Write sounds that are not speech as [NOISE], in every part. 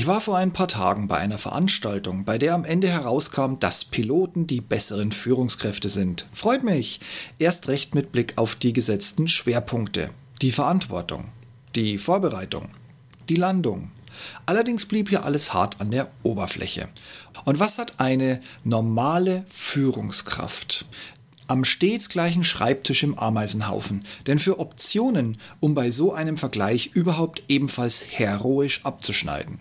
Ich war vor ein paar Tagen bei einer Veranstaltung, bei der am Ende herauskam, dass Piloten die besseren Führungskräfte sind. Freut mich. Erst recht mit Blick auf die gesetzten Schwerpunkte. Die Verantwortung, die Vorbereitung, die Landung. Allerdings blieb hier alles hart an der Oberfläche. Und was hat eine normale Führungskraft? am stets gleichen Schreibtisch im Ameisenhaufen. Denn für Optionen, um bei so einem Vergleich überhaupt ebenfalls heroisch abzuschneiden.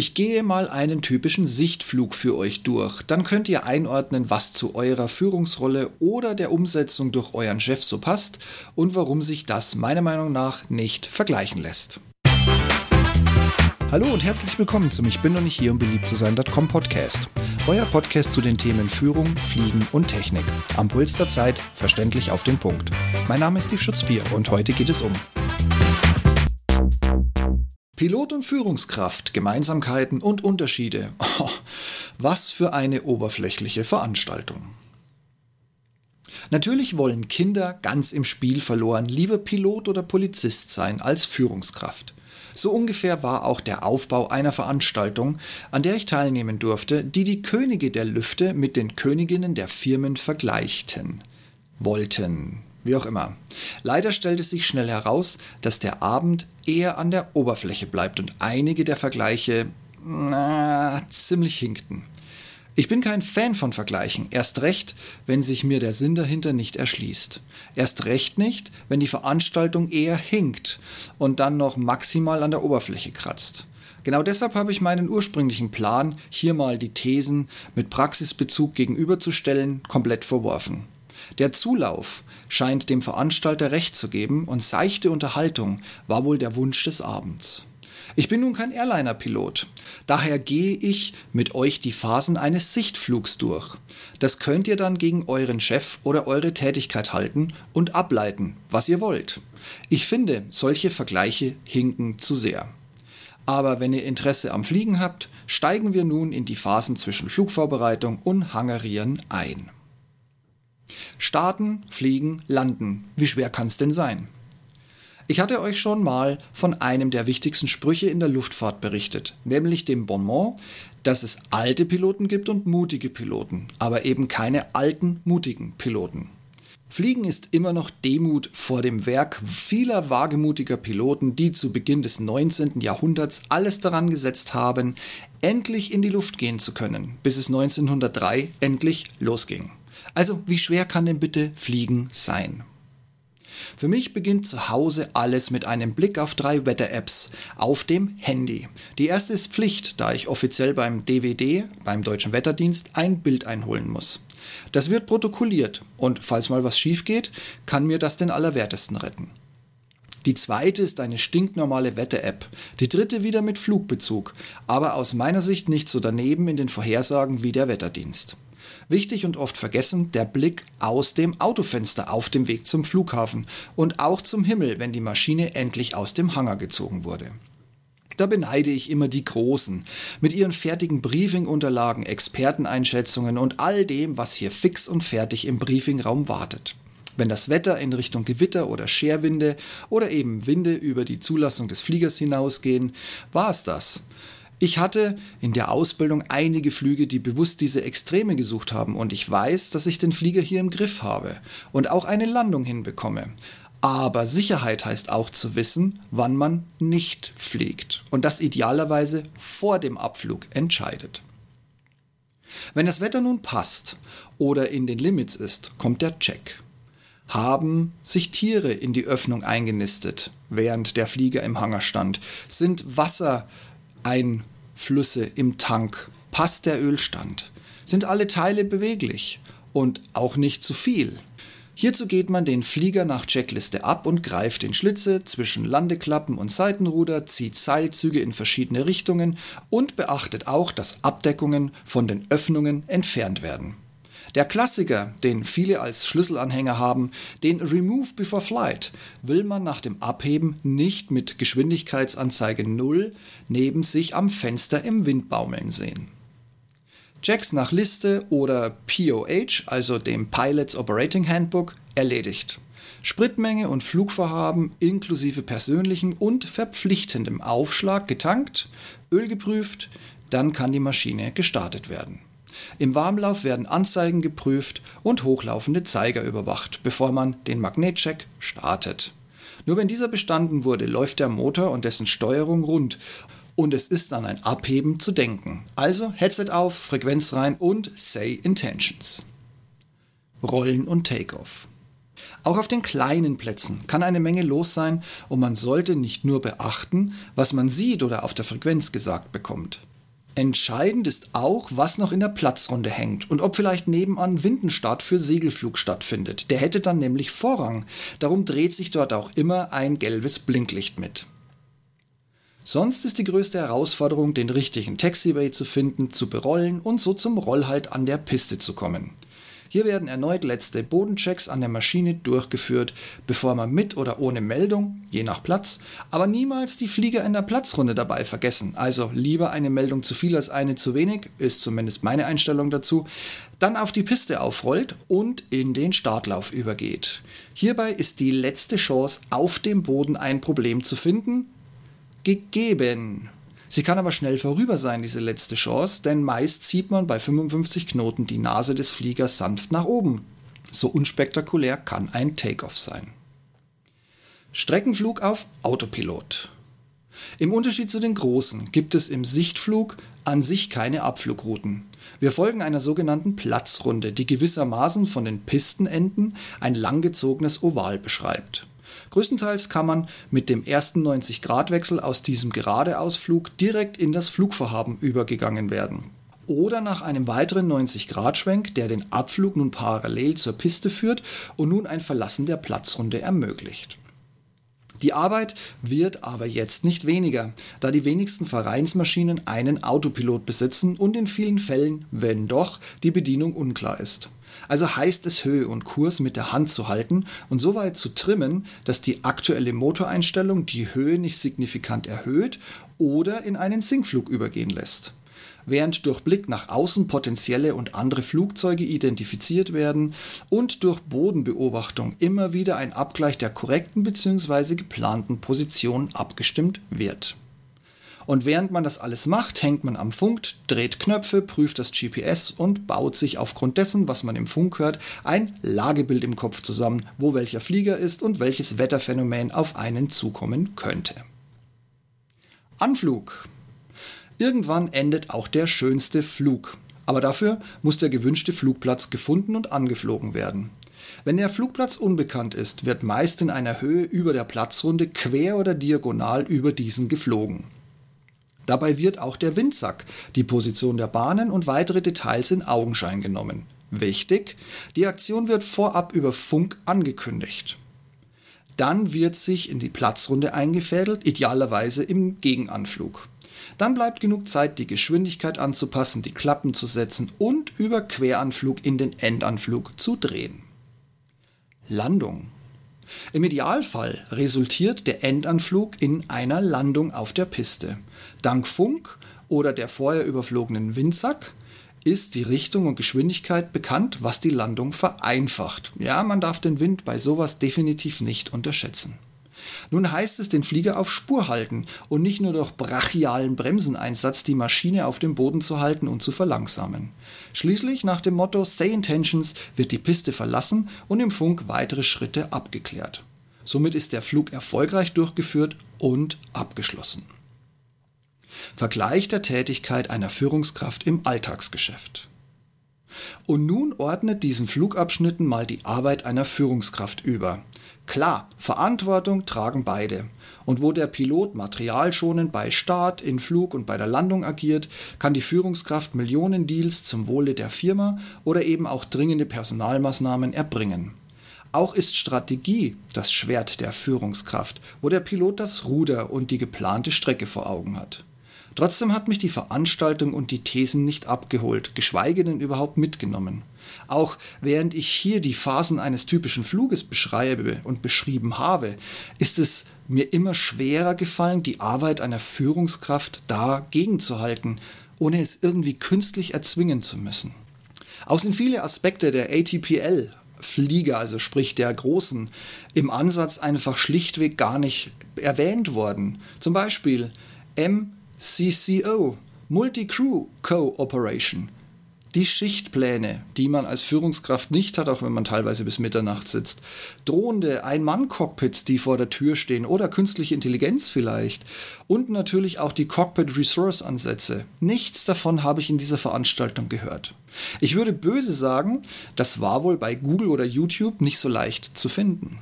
Ich gehe mal einen typischen Sichtflug für euch durch. Dann könnt ihr einordnen, was zu eurer Führungsrolle oder der Umsetzung durch euren Chef so passt und warum sich das meiner Meinung nach nicht vergleichen lässt. Hallo und herzlich willkommen zum Ich bin noch nicht hier, um beliebt zu sein.com Podcast. Euer Podcast zu den Themen Führung, Fliegen und Technik. Am Puls der Zeit, verständlich auf den Punkt. Mein Name ist Steve Schutz 4 und heute geht es um Pilot und Führungskraft, Gemeinsamkeiten und Unterschiede. Oh, [LAUGHS] was für eine oberflächliche Veranstaltung. Natürlich wollen Kinder ganz im Spiel verloren lieber Pilot oder Polizist sein als Führungskraft. So ungefähr war auch der Aufbau einer Veranstaltung, an der ich teilnehmen durfte, die die Könige der Lüfte mit den Königinnen der Firmen vergleichten. Wollten wie auch immer. Leider stellte sich schnell heraus, dass der Abend eher an der Oberfläche bleibt und einige der Vergleiche na, ziemlich hinkten. Ich bin kein Fan von Vergleichen, erst recht, wenn sich mir der Sinn dahinter nicht erschließt. Erst recht nicht, wenn die Veranstaltung eher hinkt und dann noch maximal an der Oberfläche kratzt. Genau deshalb habe ich meinen ursprünglichen Plan, hier mal die Thesen mit Praxisbezug gegenüberzustellen, komplett verworfen. Der Zulauf scheint dem Veranstalter recht zu geben und seichte Unterhaltung war wohl der Wunsch des Abends. Ich bin nun kein Airliner-Pilot, daher gehe ich mit euch die Phasen eines Sichtflugs durch. Das könnt ihr dann gegen euren Chef oder eure Tätigkeit halten und ableiten, was ihr wollt. Ich finde, solche Vergleiche hinken zu sehr. Aber wenn ihr Interesse am Fliegen habt, steigen wir nun in die Phasen zwischen Flugvorbereitung und Hangarieren ein. Starten, fliegen, landen. Wie schwer kann es denn sein? Ich hatte euch schon mal von einem der wichtigsten Sprüche in der Luftfahrt berichtet, nämlich dem Bonmot, dass es alte Piloten gibt und mutige Piloten, aber eben keine alten, mutigen Piloten. Fliegen ist immer noch Demut vor dem Werk vieler wagemutiger Piloten, die zu Beginn des 19. Jahrhunderts alles daran gesetzt haben, endlich in die Luft gehen zu können, bis es 1903 endlich losging. Also wie schwer kann denn bitte Fliegen sein? Für mich beginnt zu Hause alles mit einem Blick auf drei Wetter-Apps auf dem Handy. Die erste ist Pflicht, da ich offiziell beim DWD, beim Deutschen Wetterdienst, ein Bild einholen muss. Das wird protokolliert und falls mal was schief geht, kann mir das den Allerwertesten retten. Die zweite ist eine stinknormale Wetter-App. Die dritte wieder mit Flugbezug, aber aus meiner Sicht nicht so daneben in den Vorhersagen wie der Wetterdienst. Wichtig und oft vergessen, der Blick aus dem Autofenster auf dem Weg zum Flughafen und auch zum Himmel, wenn die Maschine endlich aus dem Hangar gezogen wurde. Da beneide ich immer die Großen mit ihren fertigen Briefingunterlagen, Experteneinschätzungen und all dem, was hier fix und fertig im Briefingraum wartet. Wenn das Wetter in Richtung Gewitter oder Scherwinde oder eben Winde über die Zulassung des Fliegers hinausgehen, war es das. Ich hatte in der Ausbildung einige Flüge, die bewusst diese Extreme gesucht haben und ich weiß, dass ich den Flieger hier im Griff habe und auch eine Landung hinbekomme. Aber Sicherheit heißt auch zu wissen, wann man nicht fliegt und das idealerweise vor dem Abflug entscheidet. Wenn das Wetter nun passt oder in den Limits ist, kommt der Check. Haben sich Tiere in die Öffnung eingenistet, während der Flieger im Hangar stand? Sind Wasser Einflüsse im Tank? Passt der Ölstand? Sind alle Teile beweglich? Und auch nicht zu viel? Hierzu geht man den Flieger nach Checkliste ab und greift in Schlitze zwischen Landeklappen und Seitenruder, zieht Seilzüge in verschiedene Richtungen und beachtet auch, dass Abdeckungen von den Öffnungen entfernt werden. Der Klassiker, den viele als Schlüsselanhänger haben, den Remove Before Flight, will man nach dem Abheben nicht mit Geschwindigkeitsanzeige 0 neben sich am Fenster im Wind baumeln sehen. Checks nach Liste oder POH, also dem Pilots Operating Handbook, erledigt. Spritmenge und Flugvorhaben inklusive persönlichem und verpflichtendem Aufschlag getankt, Öl geprüft, dann kann die Maschine gestartet werden. Im Warmlauf werden Anzeigen geprüft und hochlaufende Zeiger überwacht, bevor man den Magnetcheck startet. Nur wenn dieser bestanden wurde, läuft der Motor und dessen Steuerung rund und es ist an ein Abheben zu denken. Also Headset auf, Frequenz rein und Say Intentions. Rollen und Takeoff. Auch auf den kleinen Plätzen kann eine Menge los sein und man sollte nicht nur beachten, was man sieht oder auf der Frequenz gesagt bekommt. Entscheidend ist auch, was noch in der Platzrunde hängt und ob vielleicht nebenan Windenstart für Segelflug stattfindet. Der hätte dann nämlich Vorrang. Darum dreht sich dort auch immer ein gelbes Blinklicht mit. Sonst ist die größte Herausforderung, den richtigen Taxiway zu finden, zu berollen und so zum Rollhalt an der Piste zu kommen. Hier werden erneut letzte Bodenchecks an der Maschine durchgeführt, bevor man mit oder ohne Meldung, je nach Platz, aber niemals die Flieger in der Platzrunde dabei vergessen. Also lieber eine Meldung zu viel als eine zu wenig, ist zumindest meine Einstellung dazu, dann auf die Piste aufrollt und in den Startlauf übergeht. Hierbei ist die letzte Chance, auf dem Boden ein Problem zu finden, gegeben. Sie kann aber schnell vorüber sein, diese letzte Chance, denn meist zieht man bei 55 Knoten die Nase des Fliegers sanft nach oben. So unspektakulär kann ein Takeoff sein. Streckenflug auf Autopilot. Im Unterschied zu den großen gibt es im Sichtflug an sich keine Abflugrouten. Wir folgen einer sogenannten Platzrunde, die gewissermaßen von den Pistenenden ein langgezogenes Oval beschreibt. Größtenteils kann man mit dem ersten 90-Grad-Wechsel aus diesem Geradeausflug direkt in das Flugvorhaben übergegangen werden. Oder nach einem weiteren 90-Grad-Schwenk, der den Abflug nun parallel zur Piste führt und nun ein Verlassen der Platzrunde ermöglicht. Die Arbeit wird aber jetzt nicht weniger, da die wenigsten Vereinsmaschinen einen Autopilot besitzen und in vielen Fällen, wenn doch, die Bedienung unklar ist. Also heißt es Höhe und Kurs mit der Hand zu halten und so weit zu trimmen, dass die aktuelle Motoreinstellung die Höhe nicht signifikant erhöht oder in einen Sinkflug übergehen lässt. Während durch Blick nach außen potenzielle und andere Flugzeuge identifiziert werden und durch Bodenbeobachtung immer wieder ein Abgleich der korrekten bzw. geplanten Position abgestimmt wird. Und während man das alles macht, hängt man am Funk, dreht Knöpfe, prüft das GPS und baut sich aufgrund dessen, was man im Funk hört, ein Lagebild im Kopf zusammen, wo welcher Flieger ist und welches Wetterphänomen auf einen zukommen könnte. Anflug. Irgendwann endet auch der schönste Flug. Aber dafür muss der gewünschte Flugplatz gefunden und angeflogen werden. Wenn der Flugplatz unbekannt ist, wird meist in einer Höhe über der Platzrunde quer oder diagonal über diesen geflogen. Dabei wird auch der Windsack, die Position der Bahnen und weitere Details in Augenschein genommen. Wichtig, die Aktion wird vorab über Funk angekündigt. Dann wird sich in die Platzrunde eingefädelt, idealerweise im Gegenanflug. Dann bleibt genug Zeit, die Geschwindigkeit anzupassen, die Klappen zu setzen und über Queranflug in den Endanflug zu drehen. Landung. Im Idealfall resultiert der Endanflug in einer Landung auf der Piste. Dank Funk oder der vorher überflogenen Windsack ist die Richtung und Geschwindigkeit bekannt, was die Landung vereinfacht. Ja, man darf den Wind bei sowas definitiv nicht unterschätzen. Nun heißt es den Flieger auf Spur halten und nicht nur durch brachialen Bremseneinsatz die Maschine auf dem Boden zu halten und zu verlangsamen. Schließlich nach dem Motto Say Intentions wird die Piste verlassen und im Funk weitere Schritte abgeklärt. Somit ist der Flug erfolgreich durchgeführt und abgeschlossen. Vergleich der Tätigkeit einer Führungskraft im Alltagsgeschäft. Und nun ordnet diesen Flugabschnitten mal die Arbeit einer Führungskraft über. Klar, Verantwortung tragen beide. Und wo der Pilot materialschonend bei Start, in Flug und bei der Landung agiert, kann die Führungskraft Millionen Deals zum Wohle der Firma oder eben auch dringende Personalmaßnahmen erbringen. Auch ist Strategie das Schwert der Führungskraft, wo der Pilot das Ruder und die geplante Strecke vor Augen hat. Trotzdem hat mich die Veranstaltung und die Thesen nicht abgeholt, geschweige denn überhaupt mitgenommen. Auch während ich hier die Phasen eines typischen Fluges beschreibe und beschrieben habe, ist es mir immer schwerer gefallen, die Arbeit einer Führungskraft dagegen zu halten, ohne es irgendwie künstlich erzwingen zu müssen. Auch sind viele Aspekte der ATPL Flieger, also sprich der großen, im Ansatz einfach schlichtweg gar nicht erwähnt worden. Zum Beispiel MCCO, Multi-Crew Cooperation die Schichtpläne, die man als Führungskraft nicht hat, auch wenn man teilweise bis Mitternacht sitzt. Drohende Ein-Mann-Cockpits, die vor der Tür stehen oder künstliche Intelligenz vielleicht. Und natürlich auch die Cockpit-Resource-Ansätze. Nichts davon habe ich in dieser Veranstaltung gehört. Ich würde böse sagen, das war wohl bei Google oder YouTube nicht so leicht zu finden.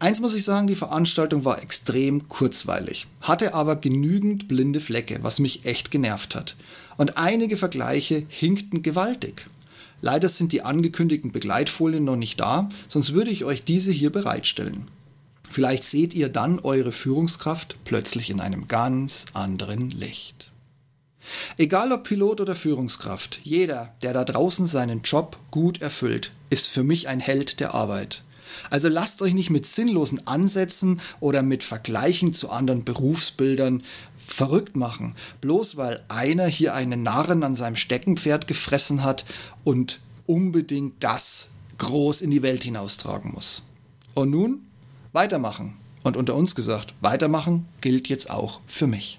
Eins muss ich sagen, die Veranstaltung war extrem kurzweilig, hatte aber genügend blinde Flecke, was mich echt genervt hat. Und einige Vergleiche hinkten gewaltig. Leider sind die angekündigten Begleitfolien noch nicht da, sonst würde ich euch diese hier bereitstellen. Vielleicht seht ihr dann eure Führungskraft plötzlich in einem ganz anderen Licht. Egal ob Pilot oder Führungskraft, jeder, der da draußen seinen Job gut erfüllt, ist für mich ein Held der Arbeit. Also lasst euch nicht mit sinnlosen Ansätzen oder mit Vergleichen zu anderen Berufsbildern verrückt machen, bloß weil einer hier einen Narren an seinem Steckenpferd gefressen hat und unbedingt das groß in die Welt hinaustragen muss. Und nun weitermachen. Und unter uns gesagt, weitermachen gilt jetzt auch für mich.